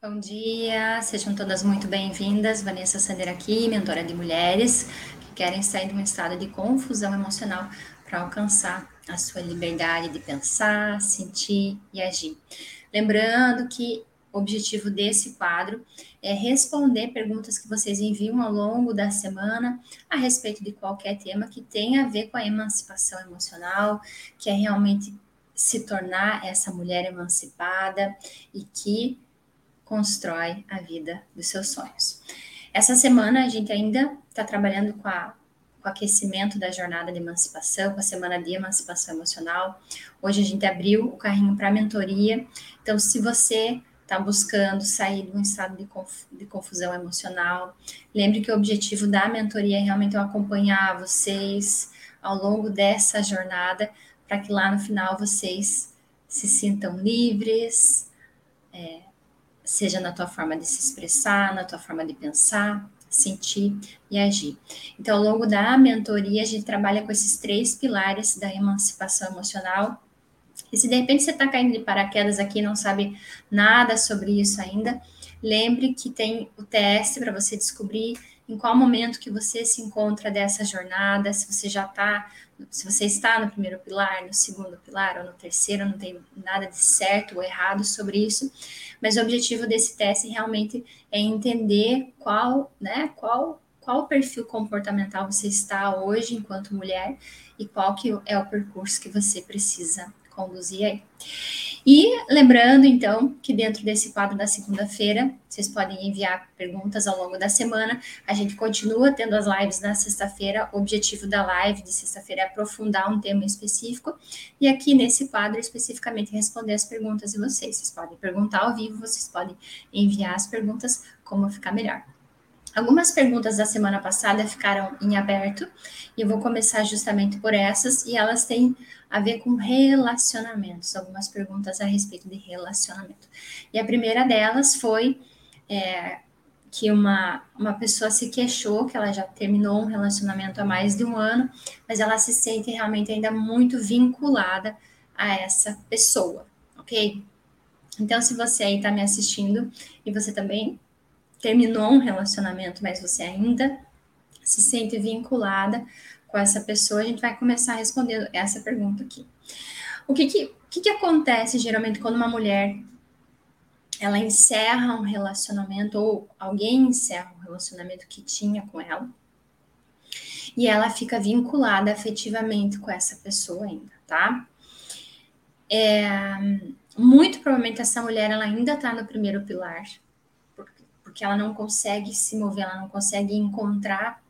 Bom dia, sejam todas muito bem-vindas. Vanessa Sander aqui, mentora de mulheres que querem sair de um estado de confusão emocional para alcançar a sua liberdade de pensar, sentir e agir. Lembrando que o objetivo desse quadro é responder perguntas que vocês enviam ao longo da semana a respeito de qualquer tema que tenha a ver com a emancipação emocional, que é realmente se tornar essa mulher emancipada e que constrói a vida dos seus sonhos. Essa semana a gente ainda está trabalhando com, a, com o aquecimento da jornada de emancipação, com a semana de emancipação emocional. Hoje a gente abriu o carrinho para mentoria. Então, se você está buscando sair de um estado de, conf, de confusão emocional, lembre que o objetivo da mentoria é realmente acompanhar vocês ao longo dessa jornada, para que lá no final vocês se sintam livres, é, seja na tua forma de se expressar, na tua forma de pensar, sentir e agir. Então, ao longo da mentoria, a gente trabalha com esses três pilares da emancipação emocional. E se de repente você está caindo de paraquedas aqui não sabe nada sobre isso ainda, lembre que tem o teste para você descobrir em qual momento que você se encontra dessa jornada, se você já está, se você está no primeiro pilar, no segundo pilar ou no terceiro, não tem nada de certo ou errado sobre isso, mas o objetivo desse teste realmente é entender qual, né, qual qual perfil comportamental você está hoje enquanto mulher e qual que é o percurso que você precisa conduzir aí. E lembrando, então, que dentro desse quadro da segunda-feira, vocês podem enviar perguntas ao longo da semana. A gente continua tendo as lives na sexta-feira. O objetivo da live de sexta-feira é aprofundar um tema específico. E aqui nesse quadro, especificamente, responder as perguntas de vocês. Vocês podem perguntar ao vivo, vocês podem enviar as perguntas, como ficar melhor. Algumas perguntas da semana passada ficaram em aberto e eu vou começar justamente por essas e elas têm a ver com relacionamentos, algumas perguntas a respeito de relacionamento. E a primeira delas foi é, que uma, uma pessoa se queixou que ela já terminou um relacionamento há mais de um ano, mas ela se sente realmente ainda muito vinculada a essa pessoa, ok? Então, se você aí está me assistindo e você também terminou um relacionamento, mas você ainda se sente vinculada com essa pessoa, a gente vai começar respondendo essa pergunta aqui. O que que, que, que acontece geralmente quando uma mulher ela encerra um relacionamento ou alguém encerra um relacionamento que tinha com ela e ela fica vinculada afetivamente com essa pessoa ainda, tá? É, muito provavelmente essa mulher ela ainda está no primeiro pilar, porque ela não consegue se mover, ela não consegue encontrar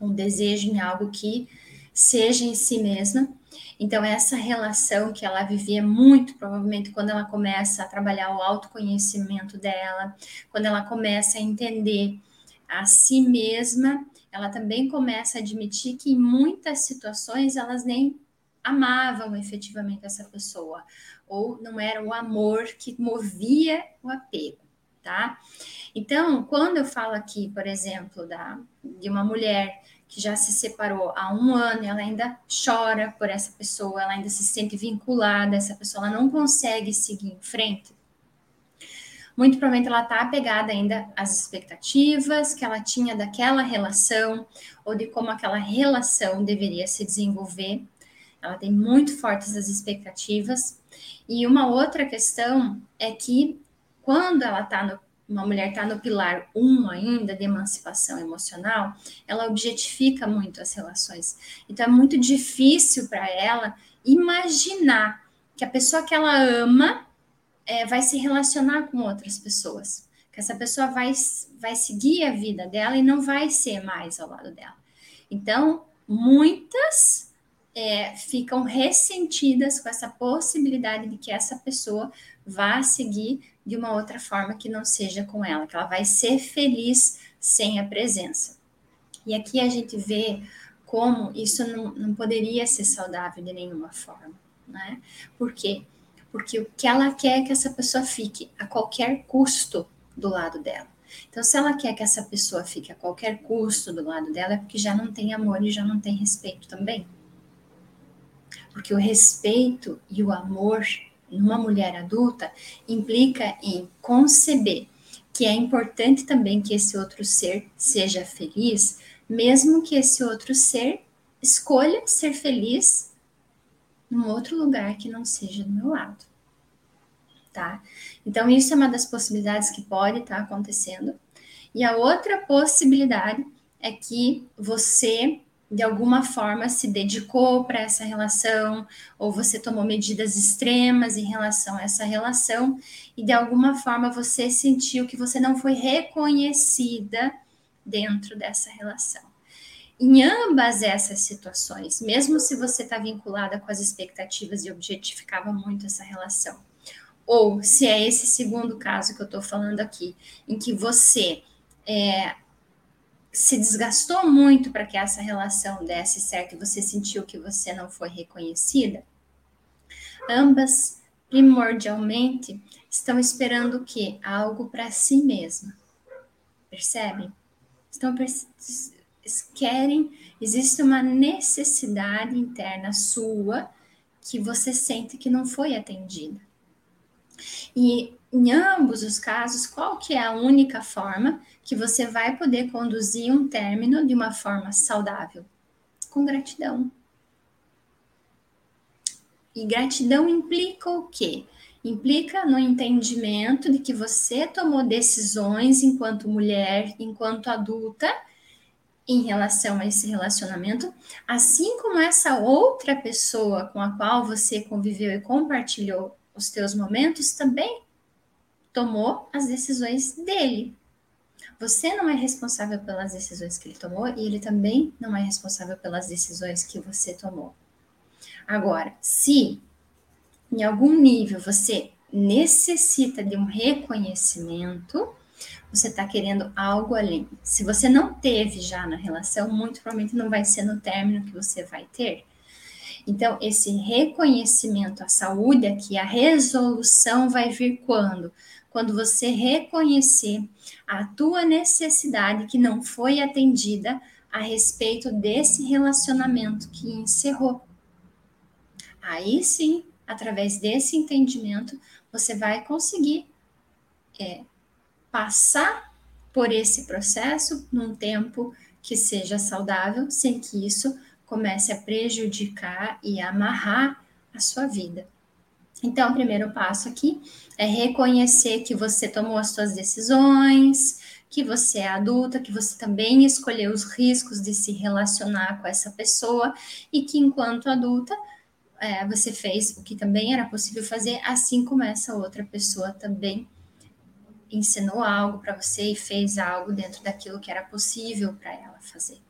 um desejo em algo que seja em si mesma. Então, essa relação que ela vivia muito provavelmente quando ela começa a trabalhar o autoconhecimento dela, quando ela começa a entender a si mesma, ela também começa a admitir que em muitas situações elas nem amavam efetivamente essa pessoa, ou não era o amor que movia o apego, tá? Então, quando eu falo aqui, por exemplo, da, de uma mulher que já se separou há um ano, ela ainda chora por essa pessoa, ela ainda se sente vinculada a essa pessoa, ela não consegue seguir em frente. Muito provavelmente ela está apegada ainda às expectativas que ela tinha daquela relação ou de como aquela relação deveria se desenvolver. Ela tem muito fortes as expectativas. E uma outra questão é que quando ela está no uma mulher está no pilar 1 ainda de emancipação emocional, ela objetifica muito as relações. Então é muito difícil para ela imaginar que a pessoa que ela ama é, vai se relacionar com outras pessoas, que essa pessoa vai, vai seguir a vida dela e não vai ser mais ao lado dela. Então, muitas é, ficam ressentidas com essa possibilidade de que essa pessoa vá seguir de uma outra forma que não seja com ela, que ela vai ser feliz sem a presença. E aqui a gente vê como isso não, não poderia ser saudável de nenhuma forma, né? Por quê? Porque o que ela quer é que essa pessoa fique a qualquer custo do lado dela. Então, se ela quer que essa pessoa fique a qualquer custo do lado dela, é porque já não tem amor e já não tem respeito também. Porque o respeito e o amor numa mulher adulta implica em conceber que é importante também que esse outro ser seja feliz, mesmo que esse outro ser escolha ser feliz num outro lugar que não seja do meu lado. Tá? Então, isso é uma das possibilidades que pode estar tá acontecendo. E a outra possibilidade é que você de alguma forma se dedicou para essa relação, ou você tomou medidas extremas em relação a essa relação, e de alguma forma você sentiu que você não foi reconhecida dentro dessa relação. Em ambas essas situações, mesmo se você está vinculada com as expectativas e objetificava muito essa relação, ou se é esse segundo caso que eu estou falando aqui, em que você é, se desgastou muito para que essa relação desse certo e você sentiu que você não foi reconhecida, ambas primordialmente estão esperando o quê? Algo para si mesma. Percebem? Estão querem, existe uma necessidade interna sua que você sente que não foi atendida. E em ambos os casos, qual que é a única forma que você vai poder conduzir um término de uma forma saudável? Com gratidão. E gratidão implica o quê? Implica no entendimento de que você tomou decisões enquanto mulher, enquanto adulta, em relação a esse relacionamento, assim como essa outra pessoa com a qual você conviveu e compartilhou os teus momentos também tomou as decisões dele. Você não é responsável pelas decisões que ele tomou e ele também não é responsável pelas decisões que você tomou. Agora, se em algum nível você necessita de um reconhecimento, você está querendo algo além. Se você não teve já na relação, muito provavelmente não vai ser no término que você vai ter. Então, esse reconhecimento, a saúde aqui, a resolução vai vir quando? Quando você reconhecer a tua necessidade que não foi atendida a respeito desse relacionamento que encerrou. Aí sim, através desse entendimento, você vai conseguir é, passar por esse processo num tempo que seja saudável, sem que isso comece a prejudicar e amarrar a sua vida. Então, o primeiro passo aqui é reconhecer que você tomou as suas decisões, que você é adulta, que você também escolheu os riscos de se relacionar com essa pessoa e que, enquanto adulta, é, você fez o que também era possível fazer, assim como essa outra pessoa também ensinou algo para você e fez algo dentro daquilo que era possível para ela fazer.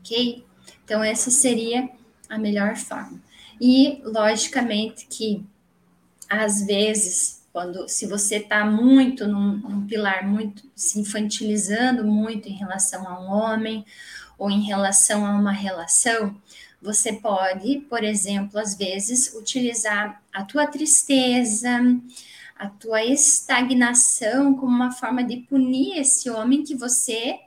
Ok? Então, essa seria a melhor forma. E, logicamente, que às vezes, quando se você está muito num, num, pilar muito se infantilizando muito em relação a um homem ou em relação a uma relação, você pode, por exemplo, às vezes utilizar a tua tristeza, a tua estagnação como uma forma de punir esse homem que você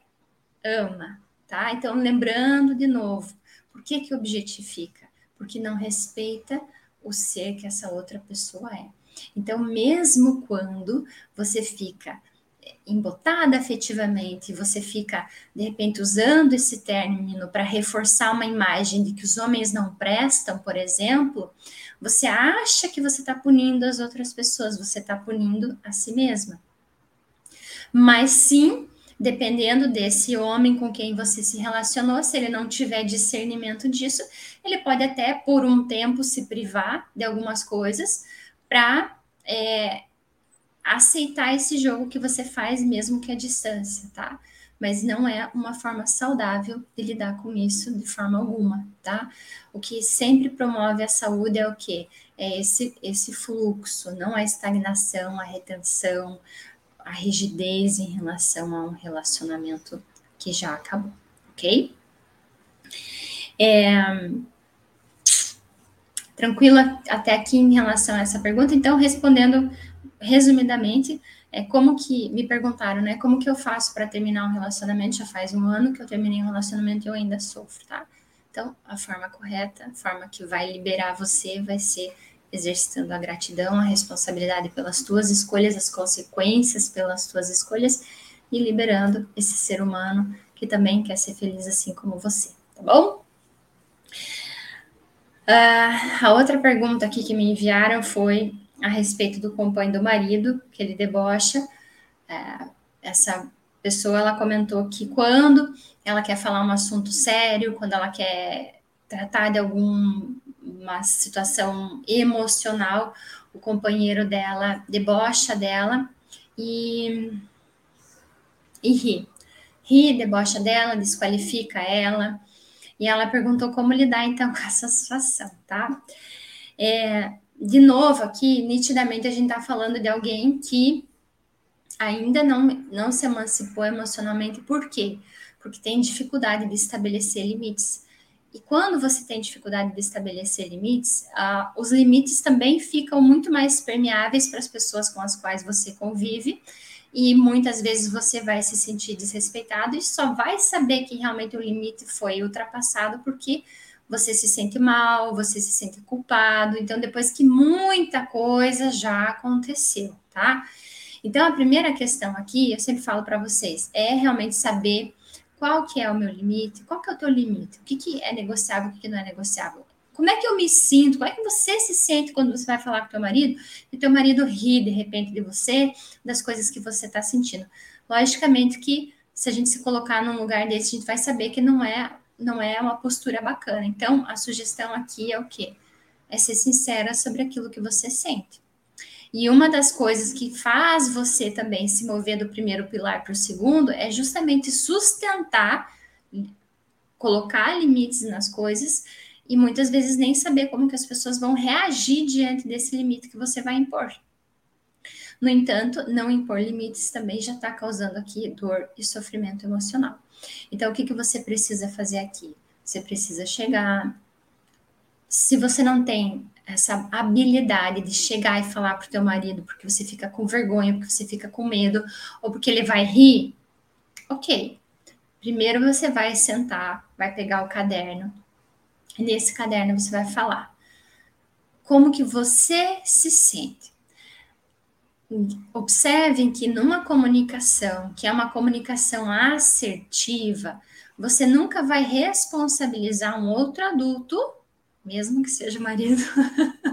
ama, tá? Então, lembrando de novo, por que que objetifica? Porque não respeita o ser que essa outra pessoa é. Então, mesmo quando você fica embotada afetivamente, você fica de repente usando esse término para reforçar uma imagem de que os homens não prestam, por exemplo, você acha que você está punindo as outras pessoas, você está punindo a si mesma. Mas sim, dependendo desse homem com quem você se relacionou, se ele não tiver discernimento disso, ele pode até por um tempo se privar de algumas coisas para é, aceitar esse jogo que você faz mesmo que à distância, tá? Mas não é uma forma saudável de lidar com isso de forma alguma, tá? O que sempre promove a saúde é o quê? É esse, esse fluxo, não a estagnação, a retenção, a rigidez em relação a um relacionamento que já acabou, ok? É, tranquila até aqui em relação a essa pergunta. Então, respondendo resumidamente, é como que me perguntaram, né? Como que eu faço para terminar um relacionamento? Já faz um ano que eu terminei um relacionamento e eu ainda sofro, tá? Então, a forma correta, a forma que vai liberar você vai ser exercitando a gratidão, a responsabilidade pelas tuas escolhas, as consequências pelas tuas escolhas e liberando esse ser humano que também quer ser feliz assim como você, tá bom? Uh, a outra pergunta aqui que me enviaram foi a respeito do companheiro do marido, que ele debocha. Uh, essa pessoa ela comentou que quando ela quer falar um assunto sério, quando ela quer tratar de alguma situação emocional, o companheiro dela debocha dela e, e ri. Ri, debocha dela, desqualifica ela. E ela perguntou como lidar então com essa situação, tá? É, de novo, aqui, nitidamente, a gente está falando de alguém que ainda não, não se emancipou emocionalmente. Por quê? Porque tem dificuldade de estabelecer limites. E quando você tem dificuldade de estabelecer limites, uh, os limites também ficam muito mais permeáveis para as pessoas com as quais você convive. E muitas vezes você vai se sentir desrespeitado e só vai saber que realmente o limite foi ultrapassado porque você se sente mal, você se sente culpado. Então, depois que muita coisa já aconteceu, tá? Então, a primeira questão aqui, eu sempre falo para vocês, é realmente saber qual que é o meu limite, qual que é o teu limite, o que, que é negociável, o que, que não é negociável. Como é que eu me sinto? Como é que você se sente quando você vai falar com teu marido e teu marido ri de repente de você, das coisas que você está sentindo? Logicamente que se a gente se colocar num lugar desse, a gente vai saber que não é não é uma postura bacana. Então, a sugestão aqui é o quê? É ser sincera sobre aquilo que você sente. E uma das coisas que faz você também se mover do primeiro pilar para o segundo é justamente sustentar, colocar limites nas coisas e muitas vezes nem saber como que as pessoas vão reagir diante desse limite que você vai impor. No entanto, não impor limites também já está causando aqui dor e sofrimento emocional. Então, o que, que você precisa fazer aqui? Você precisa chegar. Se você não tem essa habilidade de chegar e falar para o teu marido porque você fica com vergonha, porque você fica com medo, ou porque ele vai rir, ok. Primeiro você vai sentar, vai pegar o caderno, e nesse caderno você vai falar como que você se sente. Observem que numa comunicação, que é uma comunicação assertiva, você nunca vai responsabilizar um outro adulto mesmo que seja marido,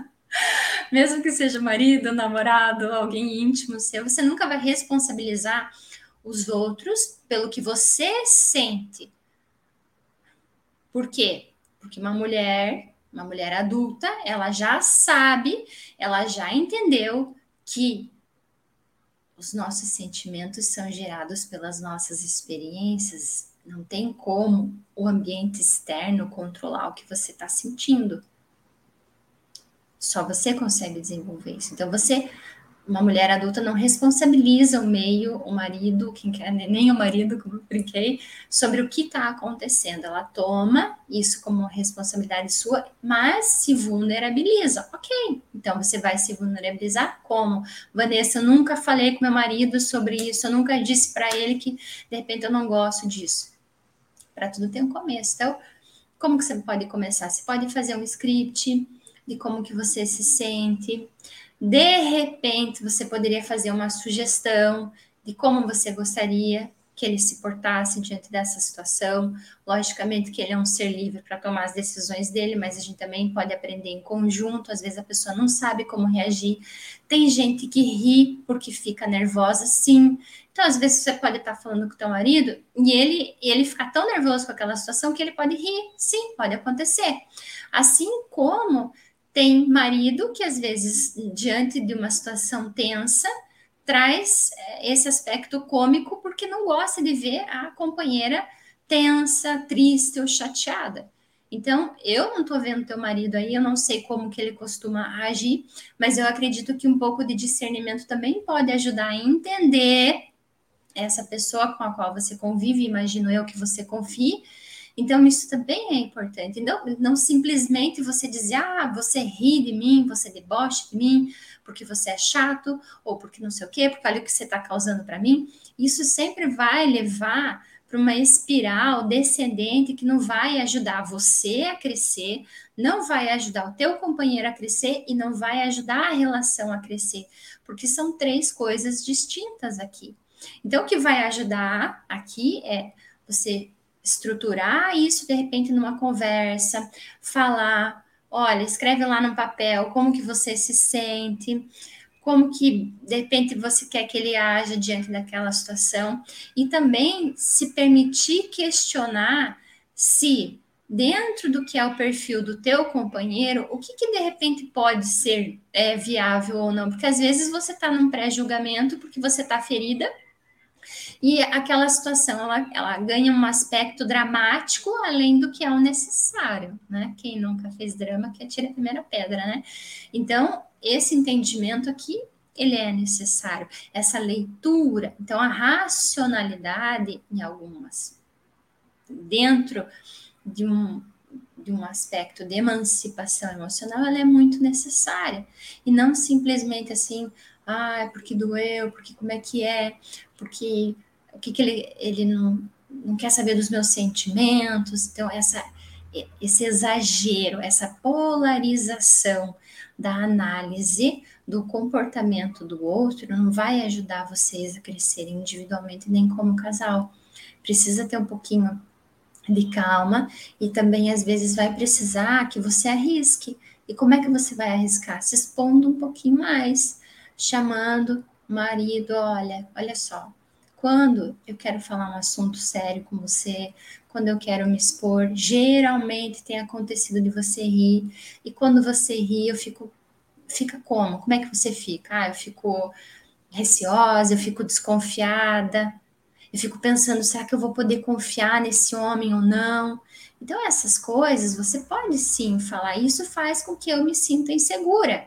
mesmo que seja marido, namorado, alguém íntimo seu, você nunca vai responsabilizar os outros pelo que você sente. Por quê? Porque uma mulher, uma mulher adulta, ela já sabe, ela já entendeu que os nossos sentimentos são gerados pelas nossas experiências não tem como o ambiente externo controlar o que você está sentindo. Só você consegue desenvolver isso. Então, você, uma mulher adulta, não responsabiliza o meio, o marido, quem quer, nem o marido, como eu brinquei, sobre o que está acontecendo. Ela toma isso como responsabilidade sua, mas se vulnerabiliza. Ok, então você vai se vulnerabilizar como? Vanessa, eu nunca falei com meu marido sobre isso, eu nunca disse para ele que de repente eu não gosto disso para tudo tem um começo. Então, como que você pode começar? Você pode fazer um script de como que você se sente. De repente, você poderia fazer uma sugestão de como você gostaria que ele se portasse diante dessa situação. Logicamente que ele é um ser livre para tomar as decisões dele, mas a gente também pode aprender em conjunto. Às vezes a pessoa não sabe como reagir. Tem gente que ri porque fica nervosa, sim. Então, às vezes você pode estar falando com o teu marido e ele, ele ficar tão nervoso com aquela situação que ele pode rir. Sim, pode acontecer. Assim como tem marido que às vezes diante de uma situação tensa, traz eh, esse aspecto cômico porque não gosta de ver a companheira tensa, triste ou chateada. Então, eu não estou vendo teu marido aí, eu não sei como que ele costuma agir, mas eu acredito que um pouco de discernimento também pode ajudar a entender essa pessoa com a qual você convive, imagino eu que você confie. Então, isso também é importante. Não, não simplesmente você dizer, ah, você ri de mim, você deboche de mim, porque você é chato, ou porque não sei o quê, porque olha o que você está causando para mim, isso sempre vai levar para uma espiral descendente que não vai ajudar você a crescer, não vai ajudar o teu companheiro a crescer e não vai ajudar a relação a crescer, porque são três coisas distintas aqui. Então, o que vai ajudar aqui é você estruturar isso de repente numa conversa, falar, olha, escreve lá no papel como que você se sente, como que de repente você quer que ele haja diante daquela situação. E também se permitir questionar se dentro do que é o perfil do teu companheiro, o que, que de repente pode ser é, viável ou não, porque às vezes você está num pré-julgamento porque você está ferida e aquela situação ela, ela ganha um aspecto dramático além do que é o necessário, né? Quem nunca fez drama que atira a primeira pedra, né? Então, esse entendimento aqui ele é necessário, essa leitura. Então, a racionalidade, em algumas, dentro de um, de um aspecto de emancipação emocional, ela é muito necessária. E não simplesmente assim, ah, é porque doeu, porque como é que é, porque o que, que ele, ele não, não quer saber dos meus sentimentos. Então, essa, esse exagero, essa polarização da análise do comportamento do outro não vai ajudar vocês a crescerem individualmente nem como casal. Precisa ter um pouquinho de calma e também às vezes vai precisar que você arrisque. E como é que você vai arriscar? Se expondo um pouquinho mais, chamando marido, olha, olha só, quando eu quero falar um assunto sério com você, quando eu quero me expor, geralmente tem acontecido de você rir, e quando você ri, eu fico. Fica como? Como é que você fica? Ah, eu fico receosa, eu fico desconfiada, eu fico pensando, será que eu vou poder confiar nesse homem ou não? Então, essas coisas você pode sim falar. Isso faz com que eu me sinta insegura.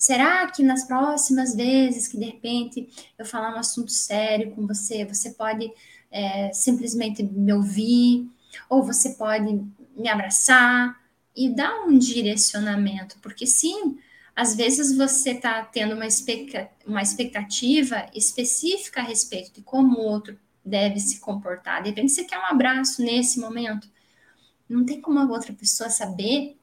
Será que nas próximas vezes que de repente eu falar um assunto sério com você, você pode é, simplesmente me ouvir, ou você pode me abraçar e dar um direcionamento? Porque sim, às vezes você está tendo uma, uma expectativa específica a respeito de como o outro deve se comportar. De repente você quer um abraço nesse momento. Não tem como a outra pessoa saber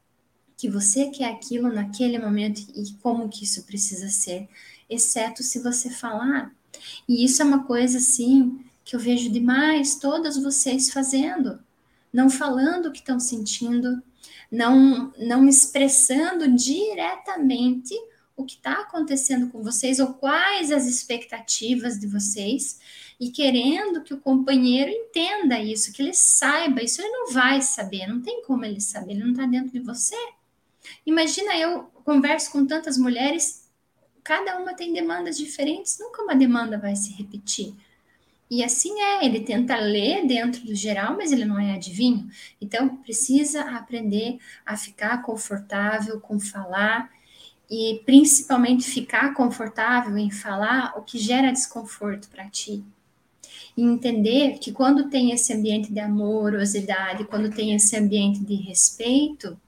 que você quer aquilo naquele momento e como que isso precisa ser, exceto se você falar. E isso é uma coisa assim que eu vejo demais todas vocês fazendo, não falando o que estão sentindo, não não expressando diretamente o que está acontecendo com vocês ou quais as expectativas de vocês e querendo que o companheiro entenda isso, que ele saiba. Isso ele não vai saber, não tem como ele saber, ele não está dentro de você. Imagina eu converso com tantas mulheres, cada uma tem demandas diferentes, nunca uma demanda vai se repetir. E assim é, ele tenta ler dentro do geral, mas ele não é adivinho. Então, precisa aprender a ficar confortável com falar e principalmente ficar confortável em falar o que gera desconforto para ti. E entender que quando tem esse ambiente de amorosidade, quando tem esse ambiente de respeito,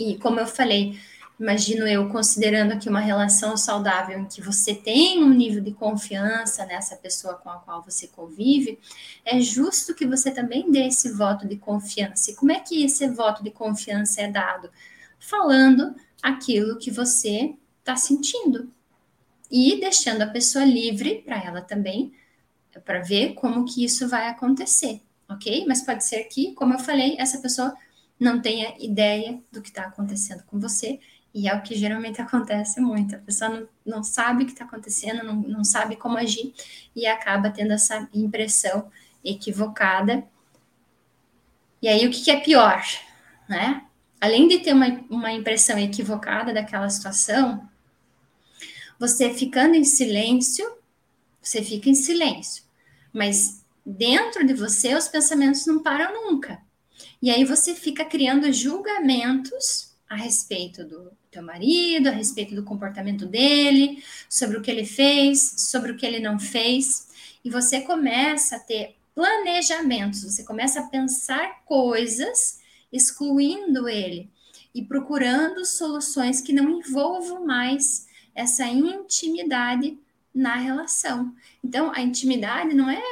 e como eu falei, imagino eu considerando aqui uma relação saudável em que você tem um nível de confiança nessa pessoa com a qual você convive, é justo que você também dê esse voto de confiança. E como é que esse voto de confiança é dado? Falando aquilo que você está sentindo e deixando a pessoa livre para ela também, para ver como que isso vai acontecer, ok? Mas pode ser que, como eu falei, essa pessoa não tenha ideia do que está acontecendo com você, e é o que geralmente acontece muito. A pessoa não, não sabe o que está acontecendo, não, não sabe como agir, e acaba tendo essa impressão equivocada. E aí, o que, que é pior, né? Além de ter uma, uma impressão equivocada daquela situação, você ficando em silêncio, você fica em silêncio, mas dentro de você os pensamentos não param nunca. E aí você fica criando julgamentos a respeito do teu marido, a respeito do comportamento dele, sobre o que ele fez, sobre o que ele não fez, e você começa a ter planejamentos, você começa a pensar coisas excluindo ele e procurando soluções que não envolvam mais essa intimidade na relação. Então, a intimidade não é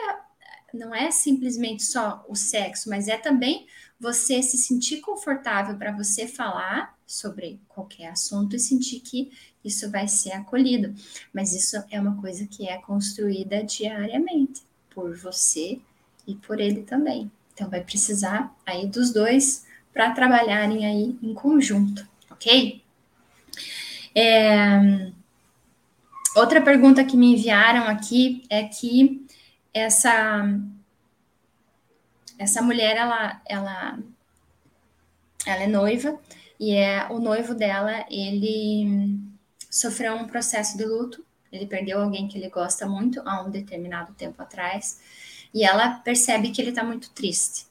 não é simplesmente só o sexo, mas é também você se sentir confortável para você falar sobre qualquer assunto e sentir que isso vai ser acolhido. Mas isso é uma coisa que é construída diariamente por você e por ele também. Então vai precisar aí dos dois para trabalharem aí em conjunto, ok? É... Outra pergunta que me enviaram aqui é que essa essa mulher ela ela ela é noiva e é o noivo dela ele sofreu um processo de luto. Ele perdeu alguém que ele gosta muito há um determinado tempo atrás e ela percebe que ele está muito triste.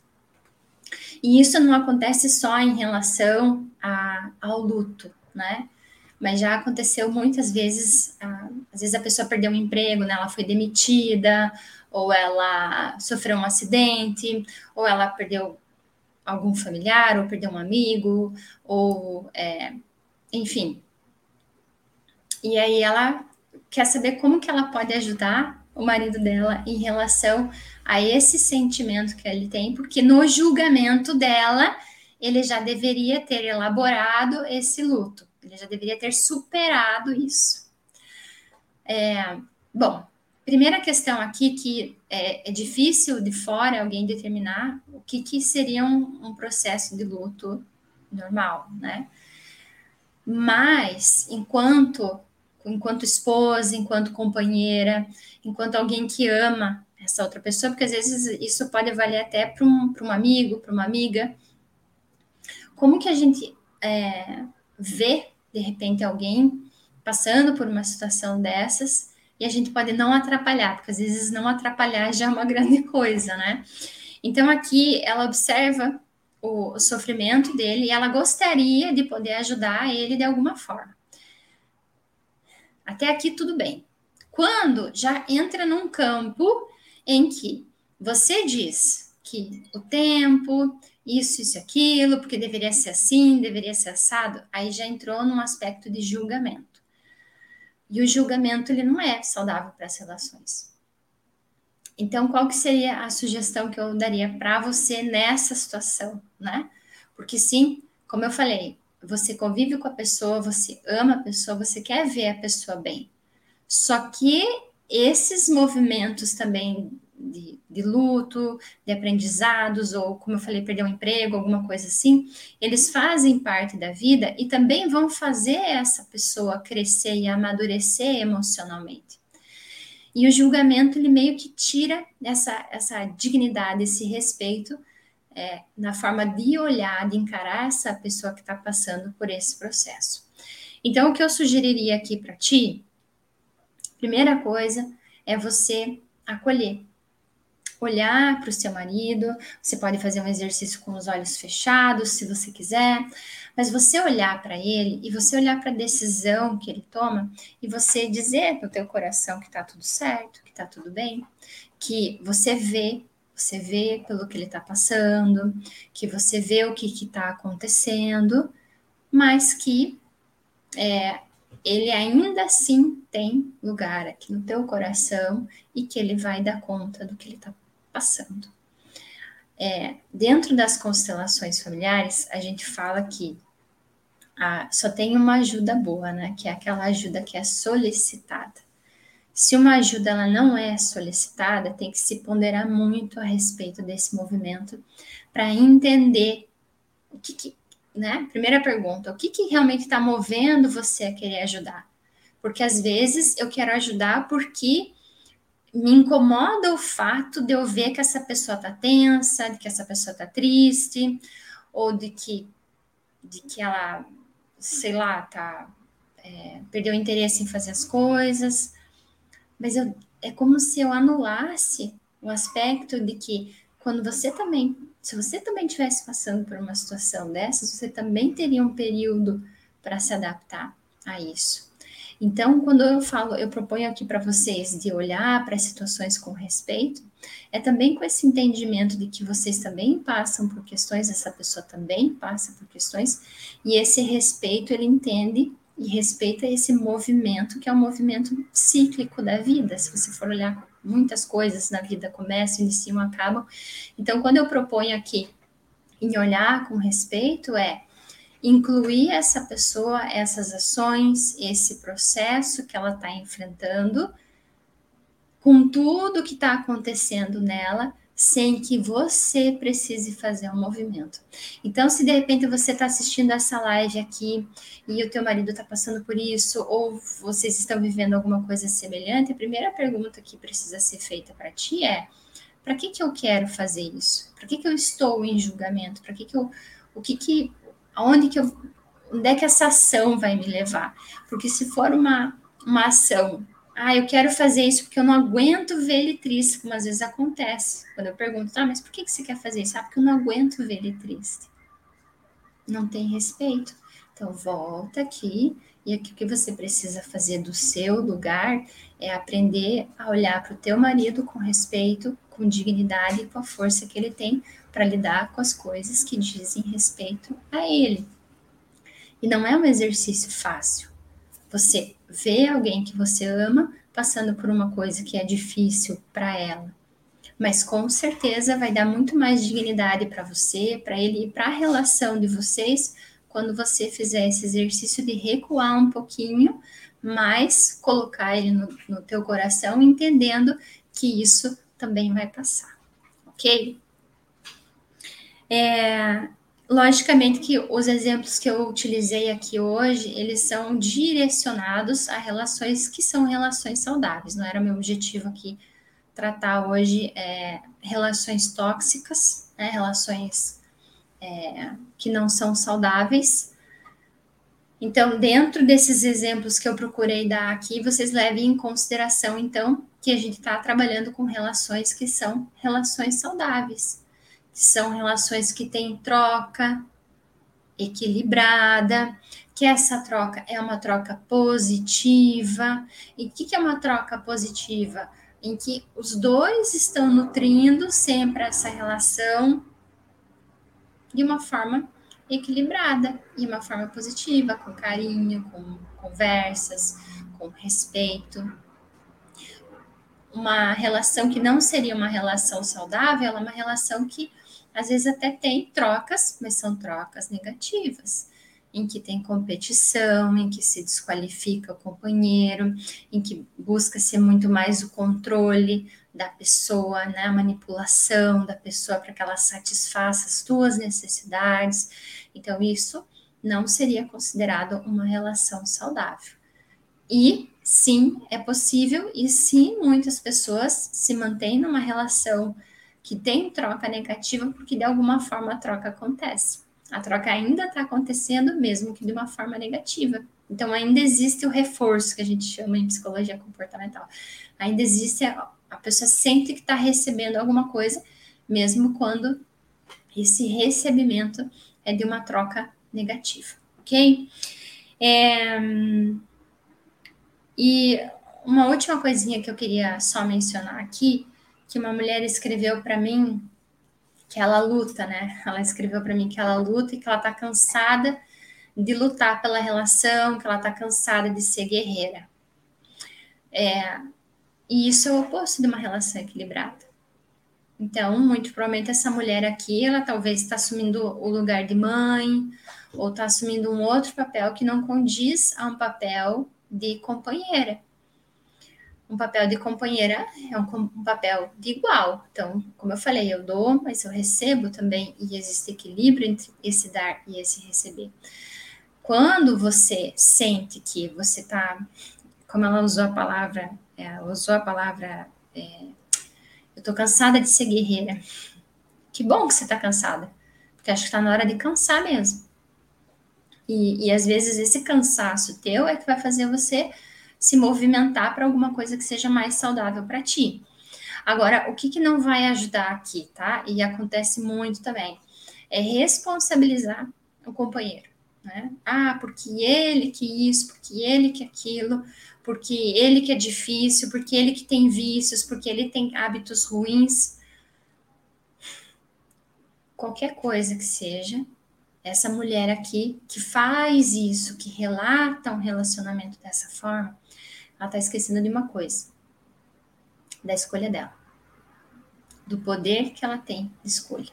E isso não acontece só em relação a, ao luto né mas já aconteceu muitas vezes, ah, às vezes a pessoa perdeu um emprego, né, ela foi demitida, ou ela sofreu um acidente, ou ela perdeu algum familiar, ou perdeu um amigo, ou é, enfim. E aí ela quer saber como que ela pode ajudar o marido dela em relação a esse sentimento que ele tem, porque no julgamento dela ele já deveria ter elaborado esse luto. Ele já deveria ter superado isso. É, bom, primeira questão aqui que é, é, difícil de fora alguém determinar o que, que seria um, um processo de luto normal, né? Mas enquanto enquanto esposa, enquanto companheira, enquanto alguém que ama essa outra pessoa, porque às vezes isso pode valer até para um, um amigo, para uma amiga. Como que a gente é, vê de repente alguém passando por uma situação dessas e a gente pode não atrapalhar, porque às vezes não atrapalhar já é uma grande coisa, né? Então aqui ela observa o, sofrimento dele e ela gostaria de poder ajudar ele de alguma forma. Até aqui tudo bem. Quando já entra num campo em que você diz que o tempo, isso, isso, aquilo, porque deveria ser assim, deveria ser assado, aí já entrou num aspecto de julgamento. E o julgamento ele não é saudável para as relações. Então, qual que seria a sugestão que eu daria para você nessa situação, né? Porque sim, como eu falei, você convive com a pessoa, você ama a pessoa, você quer ver a pessoa bem. Só que esses movimentos também de, de, luto, de aprendizados, ou como eu falei, perder um emprego, alguma coisa assim, eles fazem parte da vida e também vão fazer essa pessoa crescer e amadurecer emocionalmente. E o julgamento, ele meio que tira essa, essa dignidade, esse respeito é, na forma de olhar, de encarar essa pessoa que está passando por esse processo. Então, o que eu sugeriria aqui para ti, primeira coisa, é você acolher olhar para o seu marido, você pode fazer um exercício com os olhos fechados, se você quiser, mas você olhar para ele e você olhar para a decisão que ele toma e você dizer para o teu coração que está tudo certo, que está tudo bem, que você vê, você vê pelo que ele está passando, que você vê o que está acontecendo, mas que é, ele ainda assim tem lugar aqui no teu coração e que ele vai dar conta do que ele está passando. É, dentro das constelações familiares, a gente fala que ah, só tem uma ajuda boa, né? Que é aquela ajuda que é solicitada. Se uma ajuda ela não é solicitada, tem que se ponderar muito a respeito desse movimento para entender o que, que, né? Primeira pergunta, o que, que realmente está movendo você a querer ajudar? Porque às vezes eu quero ajudar porque me incomoda o fato de eu ver que essa pessoa tá tensa, de que essa pessoa tá triste, ou de que, de que ela, sei lá, tá, é, perdeu interesse em fazer as coisas. Mas eu, é como se eu anulasse o aspecto de que quando você também, se você também estivesse passando por uma situação dessas, você também teria um período para se adaptar a isso. Então, quando eu falo, eu proponho aqui para vocês de olhar para as situações com respeito, é também com esse entendimento de que vocês também passam por questões, essa pessoa também passa por questões, e esse respeito ele entende e respeita esse movimento, que é um movimento cíclico da vida, se você for olhar muitas coisas na vida começam, iniciam, acabam. Então, quando eu proponho aqui em olhar com respeito, é incluir essa pessoa, essas ações, esse processo que ela está enfrentando, com tudo que está acontecendo nela, sem que você precise fazer um movimento. Então, se de repente você está assistindo essa live aqui e o teu marido está passando por isso, ou vocês estão vivendo alguma coisa semelhante, a primeira pergunta que precisa ser feita para ti é: para que que eu quero fazer isso? Para que que eu estou em julgamento? Para que que eu, o que que, aonde que eu, onde é que essa ação vai me levar? Porque se for uma uma ação ah, eu quero fazer isso porque eu não aguento ver ele triste, como às vezes acontece. Quando eu pergunto, ah, mas por que você quer fazer isso? Ah, porque eu não aguento ver ele triste. Não tem respeito. Então, volta aqui e o que você precisa fazer do seu lugar é aprender a olhar para o teu marido com respeito, com dignidade e com a força que ele tem para lidar com as coisas que dizem respeito a ele. E não é um exercício fácil. Você vê alguém que você ama passando por uma coisa que é difícil para ela. Mas com certeza vai dar muito mais dignidade para você, para ele e para a relação de vocês quando você fizer esse exercício de recuar um pouquinho, mas colocar ele no, no teu coração, entendendo que isso também vai passar, ok? É, Logicamente que os exemplos que eu utilizei aqui hoje, eles são direcionados a relações que são relações saudáveis. Não era meu objetivo aqui tratar hoje é, relações tóxicas, né, relações é, que não são saudáveis. Então, dentro desses exemplos que eu procurei dar aqui, vocês levem em consideração, então, que a gente está trabalhando com relações que são relações saudáveis são relações que têm troca equilibrada, que essa troca é uma troca positiva. E o que, que é uma troca positiva? Em que os dois estão nutrindo sempre essa relação de uma forma equilibrada, de uma forma positiva, com carinho, com conversas, com respeito. Uma relação que não seria uma relação saudável, ela é uma relação que às vezes até tem trocas, mas são trocas negativas, em que tem competição, em que se desqualifica o companheiro, em que busca ser muito mais o controle da pessoa, né, a manipulação da pessoa para que ela satisfaça as tuas necessidades. Então isso não seria considerado uma relação saudável. E sim, é possível e sim, muitas pessoas se mantêm numa relação que tem troca negativa, porque de alguma forma a troca acontece. A troca ainda está acontecendo, mesmo que de uma forma negativa. Então, ainda existe o reforço, que a gente chama em psicologia comportamental. Ainda existe, a, a pessoa sente que está recebendo alguma coisa, mesmo quando esse recebimento é de uma troca negativa, ok? É, e uma última coisinha que eu queria só mencionar aqui que uma mulher escreveu para mim que ela luta, né? Ela escreveu para mim que ela luta e que ela tá cansada de lutar pela relação, que ela tá cansada de ser guerreira. É, e isso é o oposto de uma relação equilibrada. Então, muito provavelmente essa mulher aqui, ela talvez está assumindo o lugar de mãe, ou está assumindo um outro papel que não condiz a um papel de companheira um papel de companheira é um, um, papel de igual. Então, como eu falei, eu dou, mas eu recebo também, e existe equilíbrio entre esse dar e esse receber. Quando você sente que você está, como ela usou a palavra, é, usou a palavra, é, eu estou cansada de ser guerreira. Que bom que você está cansada, porque acho que está na hora de cansar mesmo. E, e às vezes esse cansaço teu é que vai fazer você se movimentar para alguma coisa que seja mais saudável para ti. Agora, o que, que não vai ajudar aqui, tá? E acontece muito também, é responsabilizar o companheiro. Né? Ah, porque ele que isso, porque ele que aquilo, porque ele que é difícil, porque ele que tem vícios, porque ele tem hábitos ruins. Qualquer coisa que seja, essa mulher aqui que faz isso, que relata um relacionamento dessa forma, ela está esquecendo de uma coisa. da escolha dela, do poder que ela tem de escolha,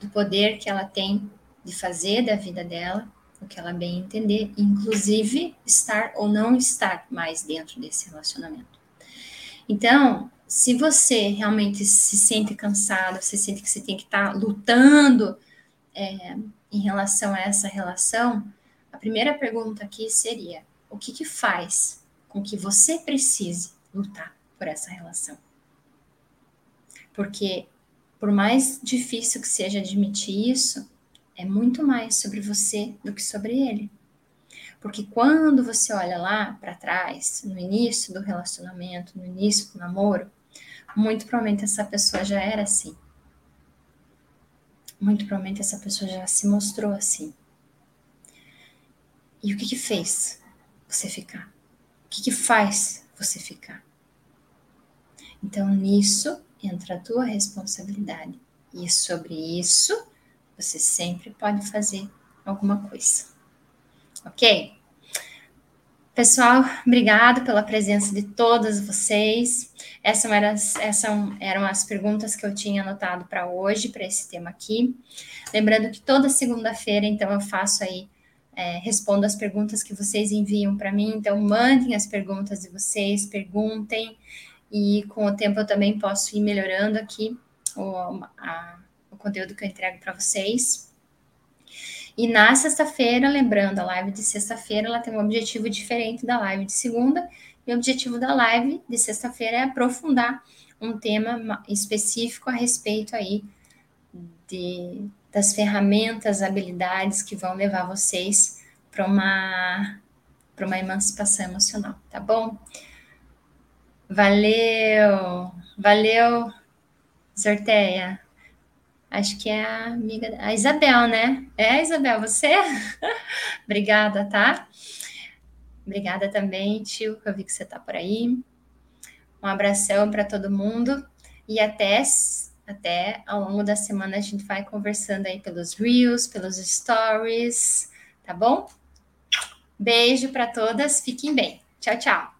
do poder que ela tem de fazer da vida dela o que ela bem entender, inclusive estar ou não estar mais dentro desse relacionamento. Então, se você realmente se sente cansado, você sente que você tem que estar lutando é, em relação a essa relação, a primeira pergunta aqui seria: o que, que faz com que você precise lutar por essa relação? Porque, por mais difícil que seja admitir isso, é muito mais sobre você do que sobre ele. Porque quando você olha lá para trás, no início do relacionamento, no início do namoro, muito provavelmente essa pessoa já era assim. Muito provavelmente essa pessoa já se mostrou assim. E o que que fez você ficar? O que que faz você ficar? Então nisso entra a tua responsabilidade. E sobre isso você sempre pode fazer alguma coisa. Ok? Pessoal, obrigado pela presença de todas vocês. Essas eram, essas eram as perguntas que eu tinha anotado para hoje, para esse tema aqui. Lembrando que toda segunda-feira, então, eu faço aí, é, respondo as perguntas que vocês enviam para mim. Então, mandem as perguntas de vocês, perguntem, e com o tempo eu também posso ir melhorando aqui o, a, conteúdo que eu entrego para vocês. E na sexta-feira, lembrando, a live de sexta-feira ela tem um objetivo diferente da live de segunda. E o objetivo da live de sexta-feira é aprofundar um tema específico a respeito aí de, das ferramentas, habilidades que vão levar vocês para uma, para uma emancipação emocional, tá bom? Valeu, valeu, Sorteia. Acho que é a amiga, a Isabel, né? É, Isabel, você? Obrigada, tá? Obrigada também, tio, que eu vi que você tá por aí. Um abração para todo mundo e até até ao longo da semana a gente vai conversando aí pelos reels, pelos stories, tá bom? Beijo para todas, fiquem bem. Tchau, tchau.